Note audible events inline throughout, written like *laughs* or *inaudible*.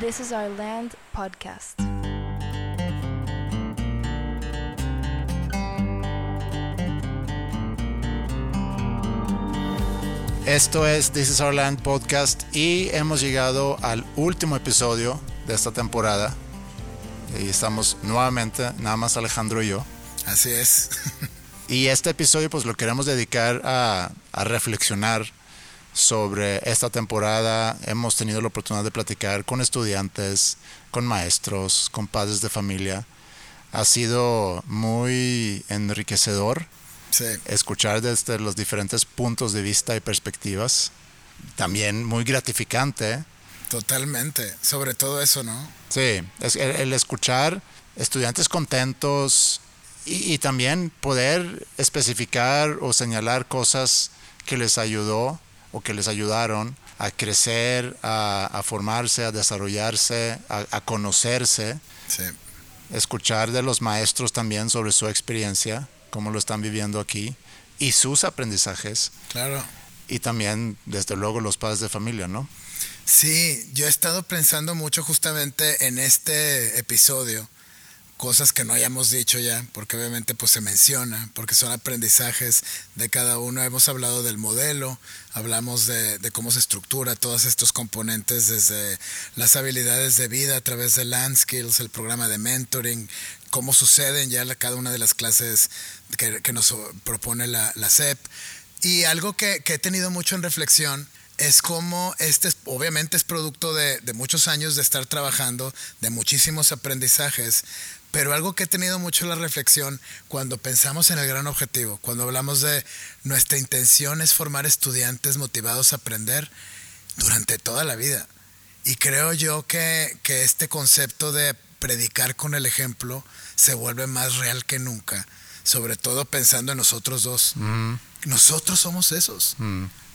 This is Our Land podcast. Esto es This is Our Land podcast y hemos llegado al último episodio de esta temporada. Y estamos nuevamente, nada más Alejandro y yo. Así es. *laughs* Y este episodio pues lo queremos dedicar a, a reflexionar sobre esta temporada. Hemos tenido la oportunidad de platicar con estudiantes, con maestros, con padres de familia. Ha sido muy enriquecedor Sí. escuchar desde los diferentes puntos de vista y perspectivas. También muy gratificante. Totalmente. Sobre todo eso, ¿no? Sí, es el, el escuchar estudiantes contentos y, y también poder especificar o señalar cosas que les ayudó o que les ayudaron a crecer, a, a formarse, a desarrollarse, a, a conocerse. Sí. Escuchar de los maestros también sobre su experiencia, cómo lo están viviendo aquí y sus aprendizajes. Claro. Y también, desde luego, los padres de familia, ¿no? Sí, yo he estado pensando mucho justamente en este episodio, cosas que no hayamos dicho ya, porque obviamente pues se menciona, porque son aprendizajes de cada uno. Hemos hablado del modelo, hablamos de, de cómo se estructura todos estos componentes desde las habilidades de vida a través de Land Skills, el programa de mentoring, cómo suceden ya la- cada una de las clases que, que nos propone la, la SEP. Y algo que, que he tenido mucho en reflexión es cómo este es- obviamente es producto de, de muchos años de estar trabajando, de muchísimos aprendizajes, pero algo que he tenido mucho la reflexión cuando pensamos en el gran objetivo, cuando hablamos de nuestra intención es formar estudiantes motivados a aprender durante toda la vida. Y creo yo que, que este concepto de predicar con el ejemplo se vuelve más real que nunca, sobre todo pensando en nosotros dos. Nosotros somos esos.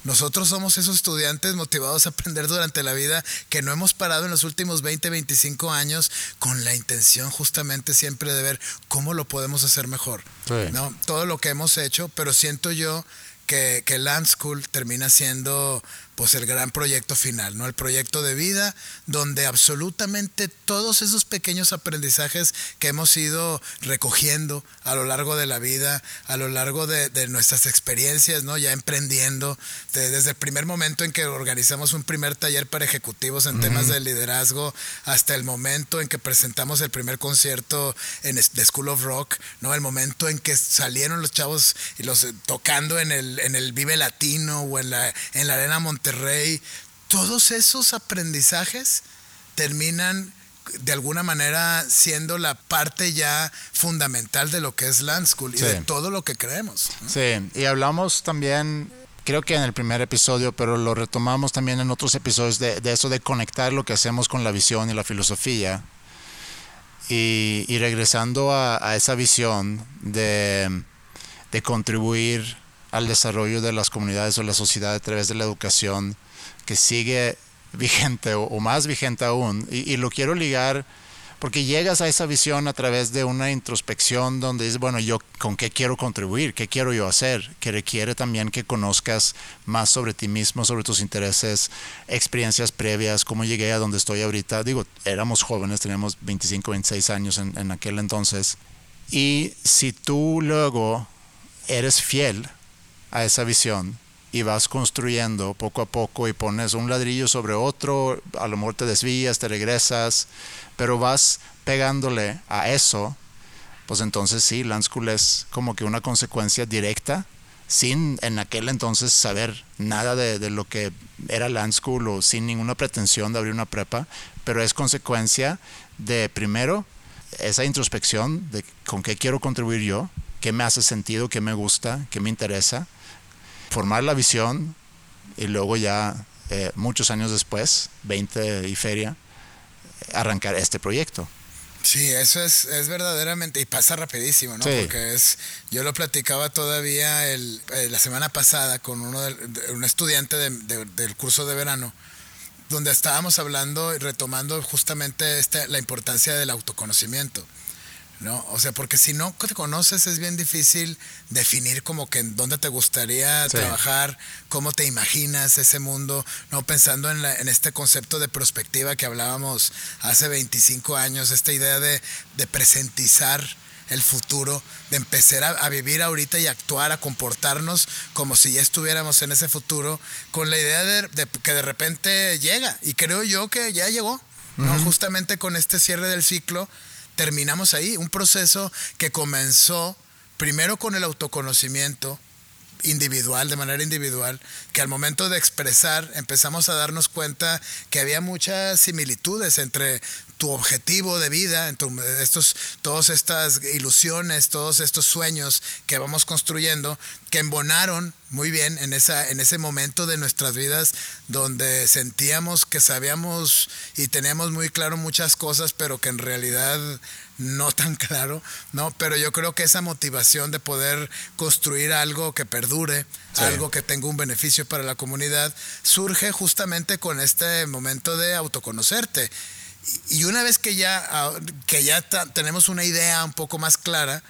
Nosotros somos esos estudiantes motivados a aprender durante la vida que no hemos parado en los últimos 20, 25 años con la intención justamente siempre de ver cómo lo podemos hacer mejor. Sí. ¿no? Todo lo que hemos hecho, pero siento yo que, que Land School termina siendo pues el gran proyecto final, ¿no? El proyecto de vida donde absolutamente todos esos pequeños aprendizajes que hemos ido recogiendo a lo largo de la vida, a lo largo de, de nuestras experiencias, ¿no? Ya emprendiendo, de- desde el primer momento en que organizamos un primer taller para ejecutivos en temas de liderazgo, hasta el momento en que presentamos el primer concierto en The School of Rock, ¿no? El momento en que salieron los chavos y los eh, tocando en el, en el Vive Latino o en la, en la Arena Monterrey, todos esos aprendizajes terminan de alguna manera siendo la parte ya fundamental de lo que es Land School y Sí. de todo lo que creemos. ¿no? Sí, y hablamos también, creo que en el primer episodio, pero lo retomamos también en otros episodios de, de eso de conectar lo que hacemos con la visión y la filosofía. Y, y regresando a, a esa visión de, de contribuir al desarrollo de las comunidades o la sociedad a través de la educación, que sigue vigente o, más vigente aún. Y, lo quiero ligar porque llegas a esa visión a través de una introspección donde dices, bueno, yo con qué quiero contribuir, qué quiero yo hacer, que requiere también que conozcas más sobre ti mismo, sobre tus intereses, experiencias previas, cómo llegué a donde estoy ahorita. Digo, éramos jóvenes, teníamos 25, 26 años en aquel entonces. Y si tú luego eres fiel a esa visión y vas construyendo poco a poco y pones un ladrillo sobre otro, a lo mejor te desvías, te regresas, pero vas pegándole a eso, pues entonces sí, School es como que una consecuencia directa, sin en aquel entonces saber nada de, de lo que era School o sin ninguna pretensión de abrir una prepa, pero es consecuencia de primero esa introspección de con qué quiero contribuir yo, qué me hace sentido, qué me gusta, qué me interesa, formar la visión y luego ya eh, muchos años después, 20 y feria, arrancar este proyecto. Sí, eso es, es verdaderamente, y pasa rapidísimo, ¿no? Sí. Porque es, yo lo platicaba todavía el, eh, la semana pasada con uno del- de- un estudiante de- de- del curso de verano, donde estábamos hablando y retomando justamente esta, la importancia del autoconocimiento. ¿No? O sea, porque si no te conoces es bien difícil definir como que en dónde te gustaría trabajar, cómo te imaginas ese mundo, no pensando en, en, este concepto de perspectiva que hablábamos hace 25 años, esta idea de, de presentizar el futuro, de empezar a, vivir ahorita y actuar, a comportarnos como si ya estuviéramos en ese futuro, con la idea de, que de repente llega. Y creo yo que ya llegó, ¿no? Justamente con este cierre del ciclo, terminamos ahí, un proceso que comenzó primero con el autoconocimiento, individual, de manera individual, que al momento de expresar empezamos a darnos cuenta que había muchas similitudes entre tu objetivo de vida, en estos, todas estas ilusiones, todos estos sueños que vamos construyendo, que embonaron muy bien en, esa, en ese momento de nuestras vidas donde sentíamos que sabíamos y teníamos muy claro muchas cosas, pero que en realidad no tan *laughs* claro, ¿no? Pero yo creo que esa motivación de poder construir algo que perdure, algo que tenga un beneficio para la comunidad, surge justamente con este momento de autoconocerte. Y una vez que ya, ah, que ya tenemos una idea un poco más clara,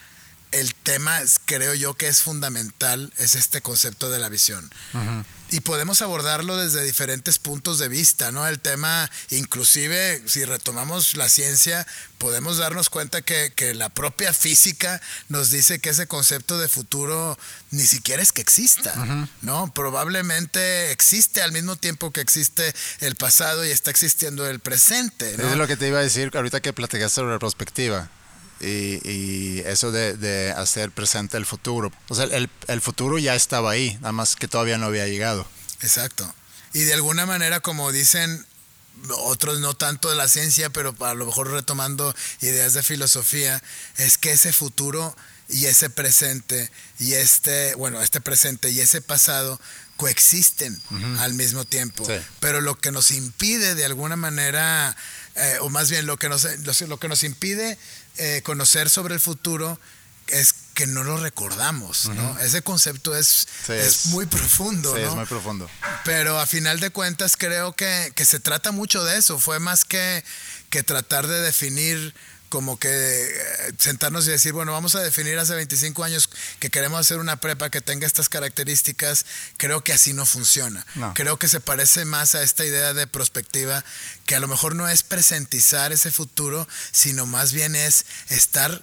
el tema creo yo que es fundamental, es este concepto de la visión. Y podemos abordarlo desde diferentes puntos de vista, ¿no? El tema, inclusive, si retomamos la ciencia, podemos darnos cuenta que, la propia física nos dice que ese concepto de futuro ni siquiera es que exista, ¿no? Probablemente existe al mismo tiempo que existe el pasado y está existiendo el presente, ¿no? es lo que te iba a decir ahorita que platicaste sobre la perspectiva y, eso de, hacer presente el futuro. O sea, el, el, futuro ya estaba ahí, nada más que todavía no había llegado. Exacto. Y de alguna manera, como dicen otros no tanto de la ciencia, pero a lo mejor retomando ideas de filosofía, es que ese futuro y ese presente y este, bueno, este presente y ese pasado coexisten al mismo tiempo. Pero lo que nos impide de alguna manera, eh, o más bien lo que nos, lo que nos impide eh, conocer sobre el futuro es que no lo recordamos, ¿no? Ese concepto es, es, muy profundo, sí, es muy profundo. Pero a final de cuentas creo que, que, se trata mucho de eso. Fue más que, que tratar de definir como que eh, sentarnos y decir, bueno, vamos a definir hace 25 años que queremos hacer una prepa que tenga estas características, creo que así no funciona. Creo que se parece más a esta idea de prospectiva, que a lo mejor no es presentizar ese futuro, sino más bien es estar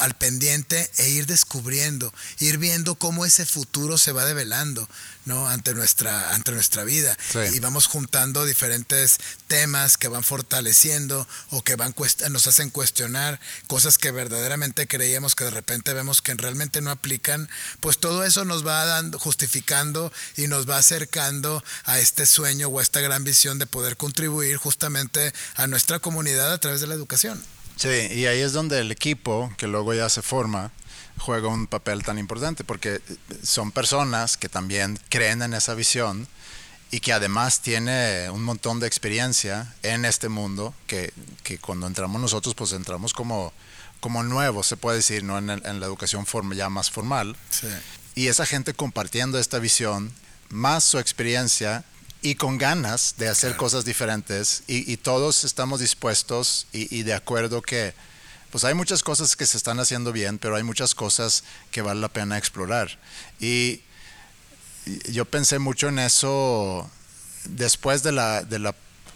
al pendiente e ir descubriendo, ir viendo cómo ese futuro se va develando, ¿no? Ante nuestra, ante nuestra vida. Y vamos juntando diferentes temas que van fortaleciendo o que van nos hacen cuestionar cosas que verdaderamente creíamos que de repente vemos que realmente no aplican. Pues todo eso nos va dando, justificando y nos va acercando a este sueño o a esta gran visión de poder contribuir justamente a nuestra comunidad a través de la educación. Sí, y ahí es donde el equipo, que luego ya se forma, juega un papel tan importante, porque son personas que también creen en esa visión y que además tiene un montón de experiencia en este mundo, que, que cuando entramos nosotros, pues entramos como, como nuevos, se puede decir, ¿no? en, en la educación forma, ya más formal. Sí. Y esa gente compartiendo esta visión, más su experiencia, y con ganas de hacer cosas diferentes y, todos estamos dispuestos y, de acuerdo que pues hay muchas cosas que se están haciendo bien, pero hay muchas cosas que vale la pena explorar. Y yo pensé mucho en eso después de la, de la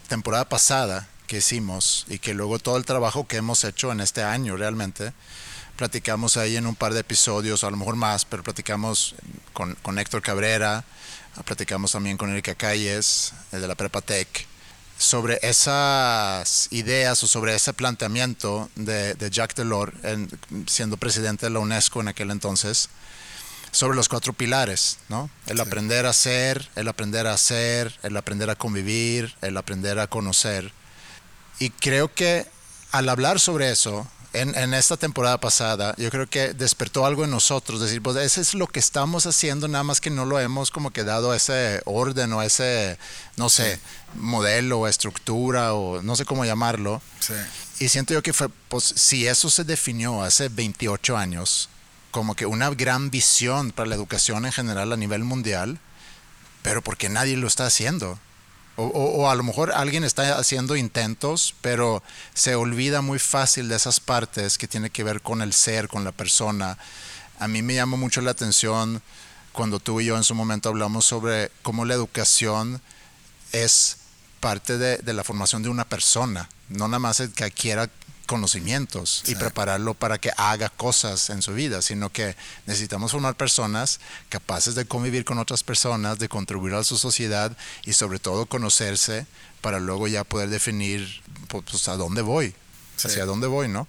temporada pasada que hicimos y que luego todo el trabajo que hemos hecho en este año realmente, platicamos ahí en un par de episodios, a lo mejor más, pero platicamos con, con Héctor Cabrera, platicamos también con Erika Calles, el de la Prepa Tech, sobre esas ideas o sobre ese planteamiento de, de Jacques Delors, siendo presidente de la UNESCO en aquel entonces, sobre los cuatro pilares, ¿no? El aprender a ser, el aprender a hacer, el aprender a convivir, el aprender a conocer. Y creo que al hablar sobre eso, en, esta temporada pasada, yo creo que despertó algo en nosotros, decir, pues ese es lo que estamos haciendo, nada más que no lo hemos como que dado ese orden o ese, no sé, modelo o estructura o no sé cómo llamarlo. Y siento yo que fue, pues si eso se definió hace 28 años como que una gran visión para la educación en general a nivel mundial, pero porque nadie lo está haciendo. O, a lo mejor alguien está haciendo intentos, pero se olvida muy fácil de esas partes que tiene que ver con el ser, con la persona. A mí me llama mucho la atención cuando tú y yo en su momento hablamos sobre cómo la educación es parte de, de la formación de una persona, no nada más el que adquiera conocimientos y prepararlo para que haga cosas en su vida, sino que necesitamos formar personas capaces de convivir con otras personas, de contribuir a su sociedad y sobre todo conocerse para luego ya poder definir pues, pues a dónde voy, hacia dónde voy, ¿no?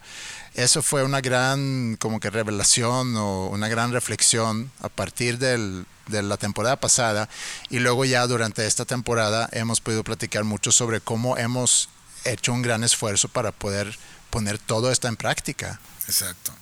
Eso fue una gran como que revelación o una gran reflexión a partir del, de la temporada pasada y luego ya durante esta temporada hemos podido platicar mucho sobre cómo hemos hecho un gran esfuerzo para poder poner todo esto en práctica. Exacto.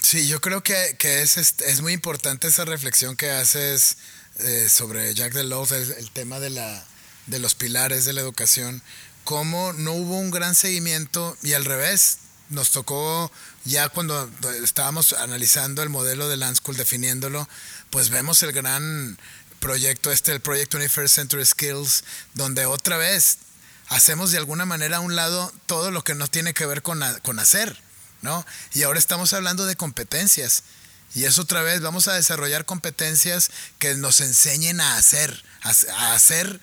Sí, yo creo que, es, es, muy importante esa reflexión que haces eh, sobre Jack Delos, el, el tema de, la, de los pilares de la educación, cómo no hubo un gran seguimiento y al revés, nos tocó ya cuando estábamos analizando el modelo de Land School, definiéndolo, pues vemos el gran proyecto este, el Project 21st Century Skills, donde otra vez hacemos de alguna manera a un lado todo lo que no tiene que ver con, con hacer, ¿no? Y ahora estamos hablando de competencias. Y es otra vez, vamos a desarrollar competencias que nos enseñen a hacer, a, hacer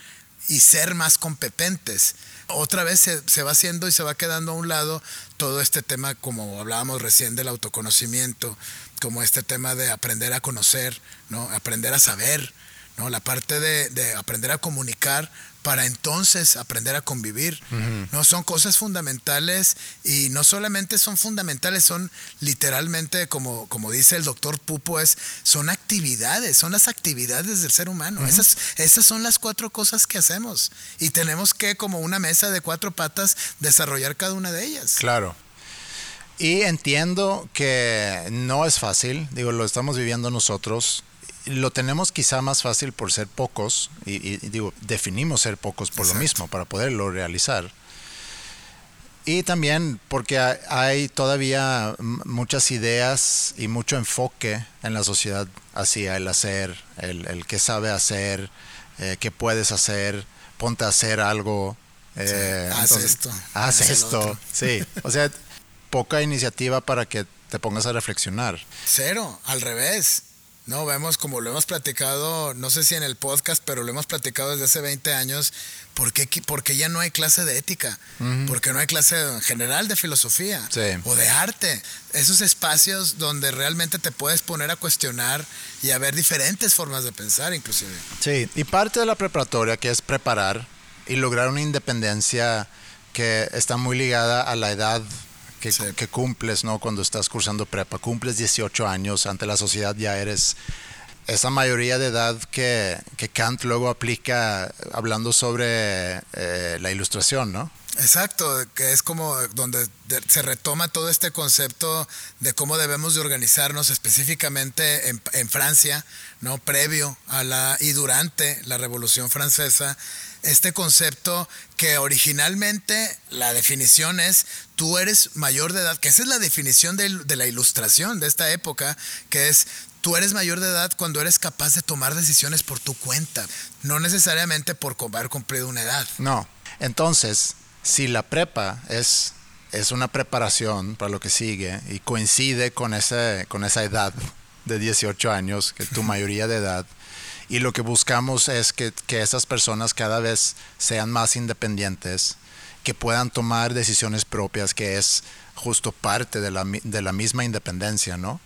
y ser más competentes. Otra vez se, se, va haciendo y se va quedando a un lado todo este tema, como hablábamos recién del autoconocimiento, como este tema de aprender a conocer, ¿no? aprender a saber, ¿no? la parte de, de aprender a comunicar para entonces aprender a convivir. No son cosas fundamentales y no solamente son fundamentales, son literalmente como, como dice el doctor Pupo, es, son actividades, son las actividades del ser humano. esas, esas son las cuatro cosas que hacemos y tenemos que como una mesa de cuatro patas desarrollar cada una de ellas. Claro. Y entiendo que no es fácil, digo, lo estamos viviendo nosotros lo tenemos quizá más fácil por ser pocos, y, digo, definimos ser pocos por lo mismo, para poderlo realizar. Y también porque hay todavía muchas ideas y mucho enfoque en la sociedad hacia el hacer, el, el qué sabe hacer, eh, qué puedes hacer, ponte a hacer algo. Eh, haz esto. Haz esto, sí. O sea, poca iniciativa para que te pongas a reflexionar. Cero, al revés. No, vemos como lo hemos platicado, no sé si en el podcast, pero lo hemos platicado desde hace 20 años, ¿por qué, porque ya no hay clase de ética? Porque no hay clase en general de filosofía o de arte. Esos espacios donde realmente te puedes poner a cuestionar y a ver diferentes formas de pensar inclusive. Sí, y parte de la preparatoria que es preparar y lograr una independencia que está muy ligada a la edad que, cumples, ¿no? Cuando estás cursando prepa, cumples 18 años, ante la sociedad ya eres esa mayoría de edad que, Kant luego aplica hablando sobre eh, la ilustración, ¿no? Exacto, que es como donde se retoma todo este concepto de cómo debemos de organizarnos específicamente en, en Francia, ¿no? Previo a la y durante la Revolución Francesa este concepto que originalmente la definición es tú eres mayor de edad, que esa es la definición de, la ilustración de esta época, que es tú eres mayor de edad cuando eres capaz de tomar decisiones por tu cuenta, no necesariamente por haber cumplido una edad. No, entonces, si la prepa es, es una preparación para lo que sigue y coincide con, ese, con esa edad de 18 años, que es tu *laughs* mayoría de edad, y lo que buscamos es que, esas personas cada vez sean más independientes, que puedan tomar decisiones propias, que es justo parte de la, de la misma independencia, ¿no?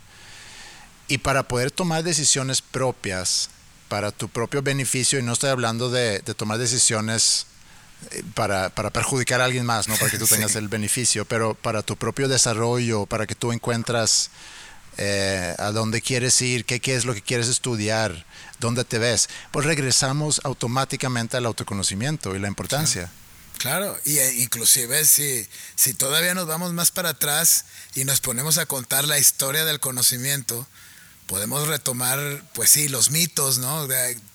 Y para poder tomar decisiones propias para tu propio beneficio, y no estoy hablando de, tomar decisiones eh, para, perjudicar a alguien más, ¿no? Para que tú *laughs* tengas el beneficio, pero para tu propio desarrollo, para que tú encuentras eh, a dónde quieres ir, qué, qué es lo que quieres estudiar, dónde te ves, pues regresamos automáticamente al autoconocimiento y la importancia. Claro, y e inclusive si, si todavía nos vamos más para atrás y nos ponemos a contar la historia del conocimiento, podemos retomar, pues sí, los mitos, ¿no?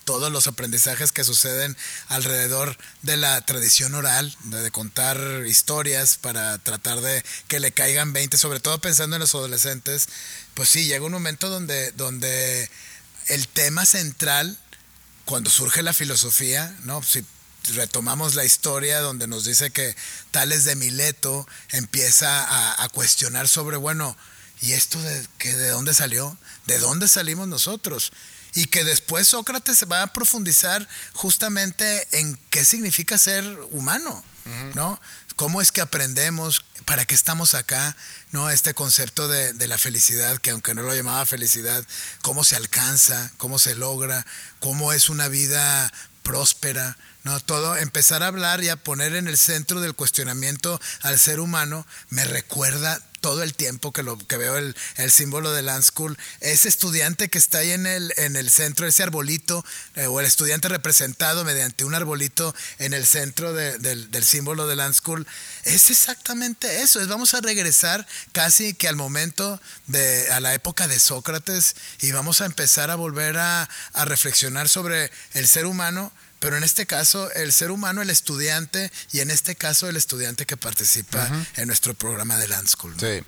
Todos los aprendizajes que suceden alrededor de la tradición oral, de, contar historias para tratar de que le caigan 20, sobre todo pensando en los adolescentes, pues sí, llega un momento donde, donde el tema central, cuando surge la filosofía, ¿no? Si retomamos la historia donde nos dice que Tales de Mileto empieza a, cuestionar sobre, bueno, ¿y esto de, que, de dónde salió? ¿De dónde salimos nosotros? Y que después Sócrates va a profundizar justamente en qué significa ser humano, ¿no? ¿Cómo es que aprendemos? ¿Para qué estamos acá? ¿No? Este concepto de, de, la felicidad, que aunque no lo llamaba felicidad, cómo se alcanza, cómo se logra, cómo es una vida próspera, ¿no? Todo, empezar a hablar y a poner en el centro del cuestionamiento al ser humano me recuerda todo el tiempo que, lo, que veo el, el, símbolo de Land School, ese estudiante que está ahí en el, en el centro, ese arbolito, eh, o el estudiante representado mediante un arbolito en el centro de, del, del, símbolo de Land School, es exactamente eso, es vamos a regresar casi que al momento de, a la época de Sócrates y vamos a empezar a volver a, a reflexionar sobre el ser humano pero en este caso el ser humano, el estudiante, y en este caso el estudiante que participa uh -huh. en nuestro programa de Land School. ¿no? Sí.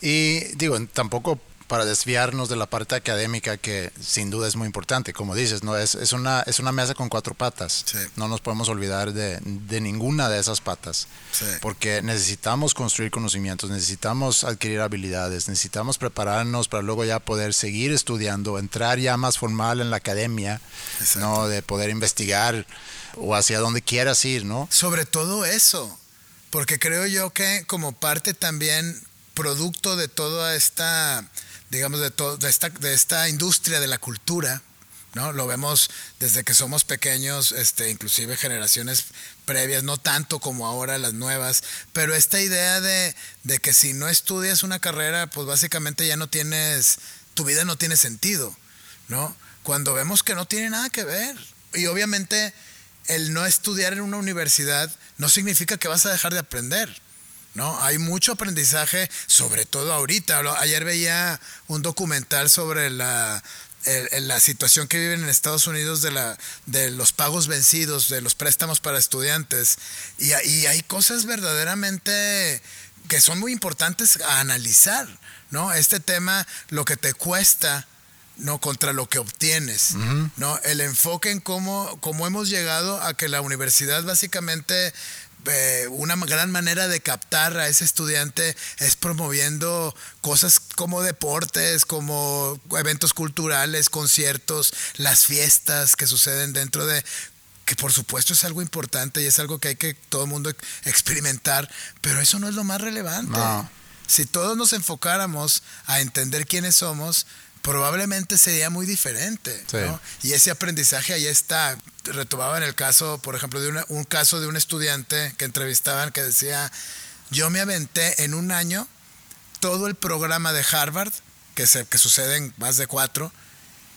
Y digo, tampoco para desviarnos de la parte académica que sin duda es muy importante, como dices, no es, es, una, es una mesa con cuatro patas. Sí. No nos podemos olvidar de, de ninguna de esas patas, Sí. porque necesitamos construir conocimientos, necesitamos adquirir habilidades, necesitamos prepararnos para luego ya poder seguir estudiando, entrar ya más formal en la academia, Exacto. ¿no? de poder investigar o hacia donde quieras ir, ¿no? Sobre todo eso, porque creo yo que como parte también producto de toda esta, digamos, de, todo, de, esta, de esta industria de la cultura, ¿no? Lo vemos desde que somos pequeños, este, inclusive generaciones previas, no tanto como ahora las nuevas, pero esta idea de, de que si no estudias una carrera, pues básicamente ya no tienes, tu vida no tiene sentido, ¿no? Cuando vemos que no tiene nada que ver. Y obviamente el no estudiar en una universidad no significa que vas a dejar de aprender. ¿No? Hay mucho aprendizaje, sobre todo ahorita. Ayer veía un documental sobre la, el, la situación que viven en Estados Unidos de, la, de los pagos vencidos, de los préstamos para estudiantes. Y, y hay cosas verdaderamente que son muy importantes a analizar, ¿no? Este tema, lo que te cuesta no contra lo que obtienes, uh -huh. ¿no? El enfoque en cómo, cómo hemos llegado a que la universidad básicamente eh, una gran manera de captar a ese estudiante es promoviendo cosas como deportes, como eventos culturales, conciertos, las fiestas que suceden dentro de que por supuesto es algo importante y es algo que hay que todo el mundo experimentar, pero eso no es lo más relevante. No. Si todos nos enfocáramos a entender quiénes somos, probablemente sería muy diferente. Sí. ¿no? Y ese aprendizaje ahí está. Retomaba en el caso, por ejemplo, de una, un caso de un estudiante que entrevistaban que decía, yo me aventé en un año todo el programa de Harvard, que, se, que sucede en más de cuatro,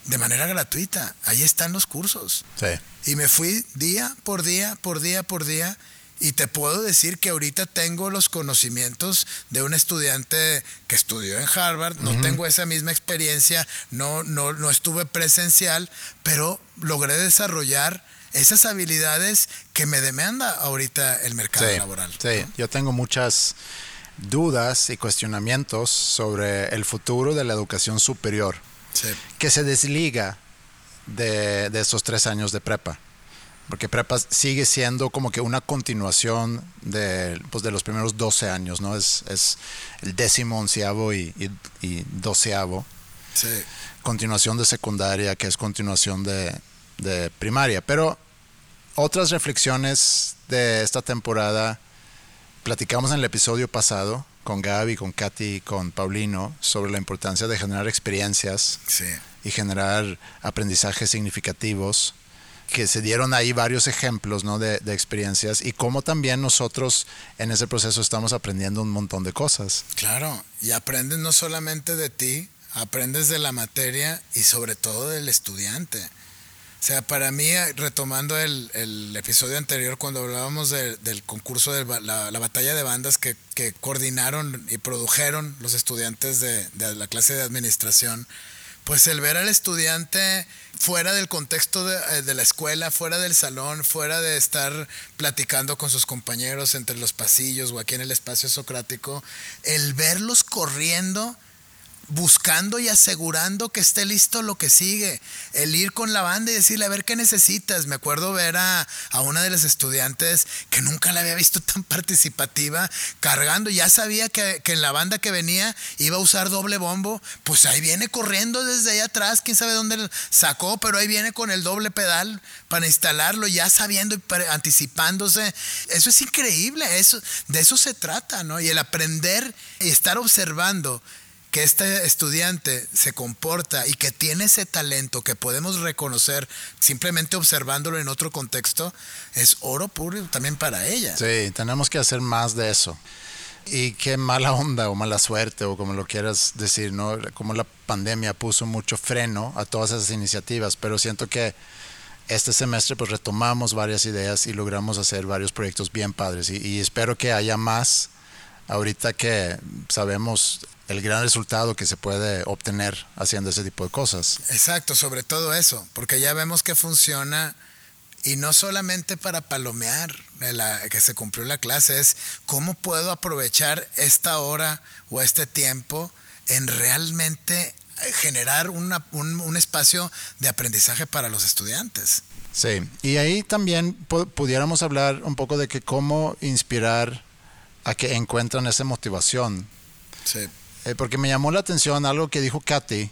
de manera gratuita. Ahí están los cursos. Sí. Y me fui día por día, por día, por día. Y te puedo decir que ahorita tengo los conocimientos de un estudiante que estudió en Harvard, no uh -huh. tengo esa misma experiencia, no, no, no estuve presencial, pero logré desarrollar esas habilidades que me demanda ahorita el mercado sí, laboral. Sí, ¿no? yo tengo muchas dudas y cuestionamientos sobre el futuro de la educación superior sí. que se desliga de, de estos tres años de prepa porque prepa sigue siendo como que una continuación de, pues de los primeros 12 años, ¿no? Es, es el décimo, onceavo y, y, y doceavo. Sí. Continuación de secundaria, que es continuación de, de, primaria. Pero otras reflexiones de esta temporada, platicamos en el episodio pasado con Gaby, con Katy, con Paulino, sobre la importancia de generar experiencias sí. y generar aprendizajes significativos que se dieron ahí varios ejemplos ¿no? de, de, experiencias y cómo también nosotros en ese proceso estamos aprendiendo un montón de cosas. Claro, y aprendes no solamente de ti, aprendes de la materia y sobre todo del estudiante. O sea, para mí, retomando el, el episodio anterior, cuando hablábamos de, del concurso de la, la, batalla de bandas que, que, coordinaron y produjeron los estudiantes de, de la clase de administración, pues el ver al estudiante fuera del contexto de, de, la escuela, fuera del salón, fuera de estar platicando con sus compañeros entre los pasillos o aquí en el espacio socrático, el verlos corriendo buscando y asegurando que esté listo lo que sigue. El ir con la banda y decirle, a ver qué necesitas. Me acuerdo ver a, a una de las estudiantes que nunca la había visto *laughs* tan participativa, cargando. Ya sabía que, que, en la banda que venía iba a usar doble bombo. Pues ahí viene corriendo desde allá atrás, quién sabe dónde sacó, pero ahí viene con el doble pedal para instalarlo, ya sabiendo y anticipándose. Eso es increíble, eso, de eso se trata, ¿no? Y el aprender y estar observando que este estudiante se comporta y que tiene ese talento que podemos reconocer simplemente observándolo en otro contexto, es oro puro también para ella. Sí, tenemos que hacer más de eso. Y qué mala onda o mala suerte o como lo quieras decir, ¿no? Como la pandemia puso mucho freno a todas esas iniciativas, pero siento que este semestre pues retomamos varias ideas y logramos hacer varios proyectos bien padres y, y espero que haya más ahorita que sabemos el gran resultado que se puede obtener haciendo ese tipo de cosas. Exacto, sobre todo eso, porque ya vemos que funciona y no solamente para palomear la, que se cumplió la clase, es cómo puedo aprovechar esta hora o este tiempo en realmente generar una, un, un, espacio de aprendizaje para los estudiantes. Sí, y ahí también pudiéramos hablar un poco de que cómo inspirar a que encuentran esa motivación. Sí. Eh, porque me llamó la atención algo que dijo Katy,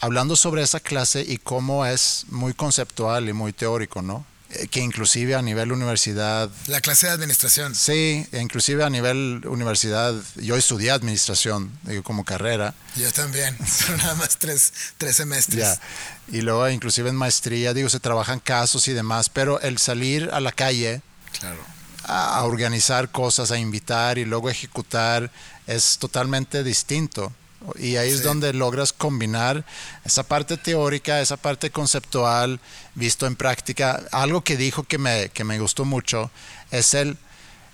hablando sobre esa clase y cómo es muy conceptual y muy teórico, ¿no? Eh, que inclusive a nivel universidad... La clase de administración. Sí, inclusive a nivel universidad, yo estudié administración, digo, como carrera. Yo también, *laughs* pero nada más tres, tres semestres. Ya. Y luego inclusive en maestría, digo, se trabajan casos y demás, pero el salir a la calle... Claro a, organizar cosas, a invitar y luego ejecutar es totalmente distinto. Y ahí es donde logras combinar esa parte teórica, esa parte conceptual, visto en práctica. Algo que dijo que me, que me gustó mucho es el,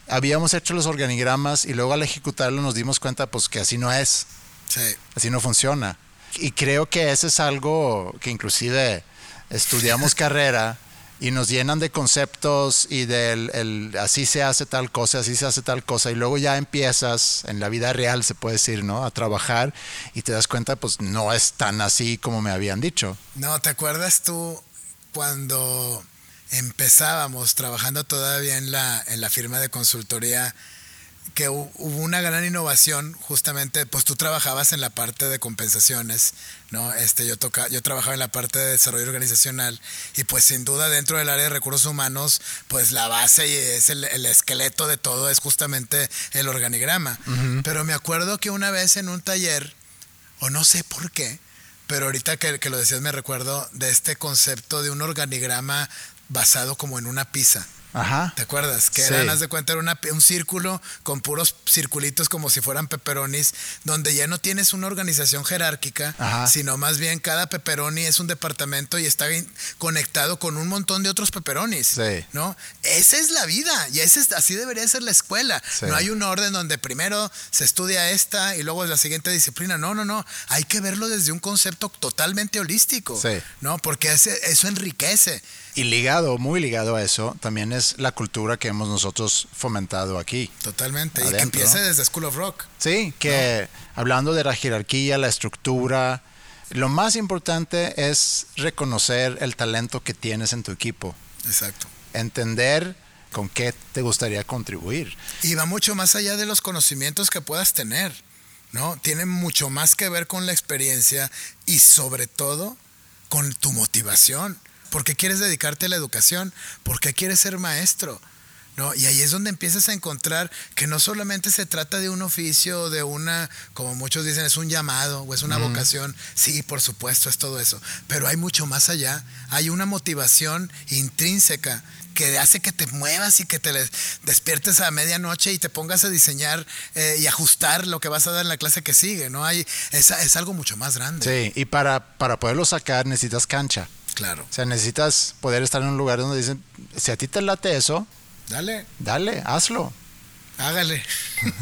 habíamos hecho los organigramas y luego al ejecutarlo nos dimos cuenta pues que así no es. Así no funciona. Y creo que ese es algo que inclusive estudiamos *laughs* carrera y nos llenan de conceptos y del el, así se hace tal cosa, así se hace tal cosa y luego ya empiezas en la vida real se puede decir, ¿no? A trabajar y te das cuenta pues no es tan así como me habían dicho. No, ¿te acuerdas tú cuando empezábamos trabajando todavía en la en la firma de consultoría que hubo una gran innovación, justamente, pues tú trabajabas en la parte de compensaciones, ¿no? Este, yo, toca, yo trabajaba en la parte de desarrollo organizacional y pues sin duda dentro del área de recursos humanos, pues la base y es el, esqueleto de todo es justamente el organigrama. Pero me acuerdo que una vez en un taller, o no sé por qué, pero ahorita que, que lo decías me recuerdo de este concepto de un organigrama basado como en una pizza. Ajá. ¿Te acuerdas? Que eran, haz de cuenta, era un círculo con puros circulitos como si fueran peperonis, donde ya no tienes una organización jerárquica, sino más bien cada peperoni es un departamento y está conectado con un montón de otros peperonis. Sí. ¿No? Esa es la vida y ese es, así debería ser la escuela. No hay un orden donde primero se estudia esta y luego la siguiente disciplina. No, no, no. Hay que verlo desde un concepto totalmente holístico. Sí. ¿No? Porque eso enriquece. Y ligado, muy ligado a eso, también es la cultura que hemos nosotros fomentado aquí. Totalmente. Y que empiece desde School of Rock. Sí, que hablando de la jerarquía, la estructura, lo más importante es reconocer el talento que tienes en tu equipo. Exacto. Entender con qué te gustaría contribuir. Y va mucho más allá de los conocimientos que puedas tener, ¿no? Tiene mucho más que ver con la experiencia y sobre todo con tu motivación. ¿Por qué quieres dedicarte a la educación? ¿Por qué quieres ser maestro? ¿No? Y ahí es donde empiezas a encontrar que no solamente se trata de un oficio, de una, como muchos dicen, es un llamado o es una vocación. Sí, por supuesto, es todo eso. Pero hay mucho más allá. Hay una motivación intrínseca que hace que te muevas y que te despiertes a medianoche y te pongas a diseñar eh, y ajustar lo que vas a dar en la clase que sigue, ¿no? Hay, es, es algo mucho más grande. Sí, y para, para poderlo sacar necesitas cancha. Claro. O sea, necesitas poder estar en un lugar donde dicen, si a ti te late eso, dale. Dale, hazlo. Hágale.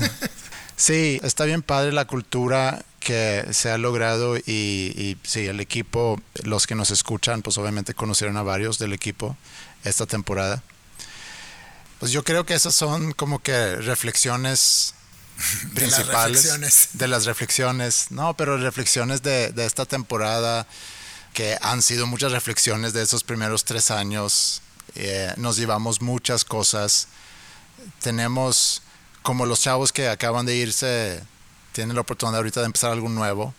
*laughs* sí, está bien padre la cultura que se ha logrado y, y, sí, el equipo, los que nos escuchan, pues obviamente conocieron a varios del equipo esta temporada. Pues yo creo que esas son como que reflexiones principales *laughs* de las reflexiones. de las reflexiones. No, pero reflexiones de, de esta temporada que han sido muchas reflexiones de esos primeros tres años. Eh, nos llevamos muchas cosas. Tenemos, como los chavos que acaban de irse, tienen la oportunidad ahorita de empezar algo nuevo.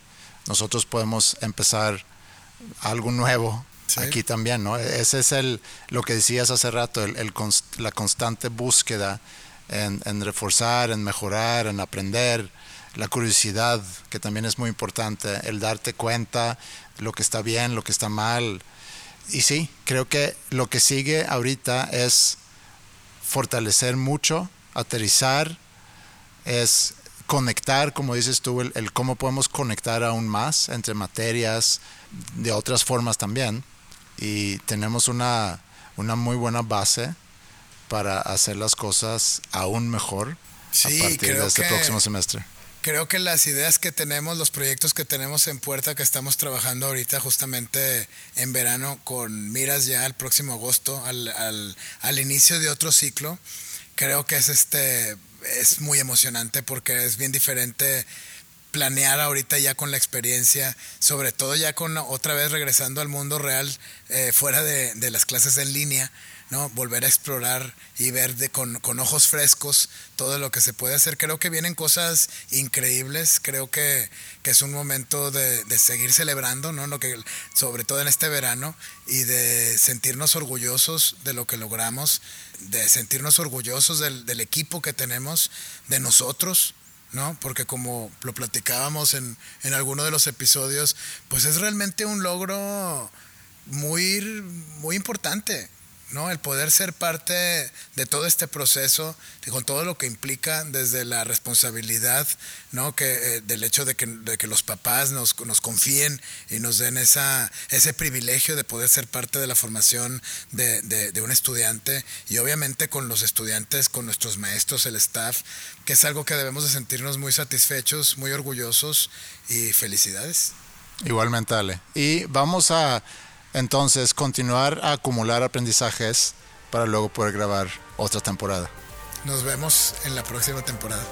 Nosotros podemos empezar algo nuevo Sí. aquí también, ¿no? Ese es el, lo que decías hace rato, el, el la constante búsqueda en, en reforzar, en mejorar, en aprender, la curiosidad, que también es muy importante, el darte cuenta lo que está bien, lo que está mal. Y sí, creo que lo que sigue ahorita es fortalecer mucho, aterrizar, es conectar, como dices tú, el, el cómo podemos conectar aún más entre materias, de otras formas también. Y tenemos una, una muy buena base para hacer las cosas aún mejor Sí, a partir de este que- próximo semestre. Creo que las ideas que tenemos, los proyectos que tenemos en puerta, que estamos trabajando ahorita justamente en verano con miras ya al próximo agosto, al, al, inicio de otro ciclo, creo que es este es muy emocionante porque es bien diferente planear ahorita ya con la experiencia, sobre todo ya con otra vez regresando al mundo real, eh, fuera de, de las clases en línea, ¿no? Volver a explorar y ver de, con, con ojos frescos todo lo que se puede hacer. Creo que vienen cosas increíbles, creo que, que es un momento de, de seguir celebrando, ¿no? Lo que, sobre todo en este verano, y de sentirnos orgullosos de lo que logramos, de sentirnos orgullosos del, del equipo que tenemos, de nosotros, ¿no? Porque como lo platicábamos en, en alguno de los episodios, pues es realmente un logro muy, muy importante, ¿no? El poder ser parte de todo este proceso, con todo lo que implica desde la responsabilidad, ¿no? Que, eh, del hecho de que, de que los papás nos, nos confíen y nos den esa, ese privilegio de poder ser parte de la formación de, de, de un estudiante y obviamente con los estudiantes, con nuestros maestros, el staff, que es algo que debemos de sentirnos muy satisfechos, muy orgullosos y felicidades. Igualmente, Ale. Y vamos a entonces continuar a acumular aprendizajes para luego poder grabar otra temporada. Nos vemos en la próxima temporada.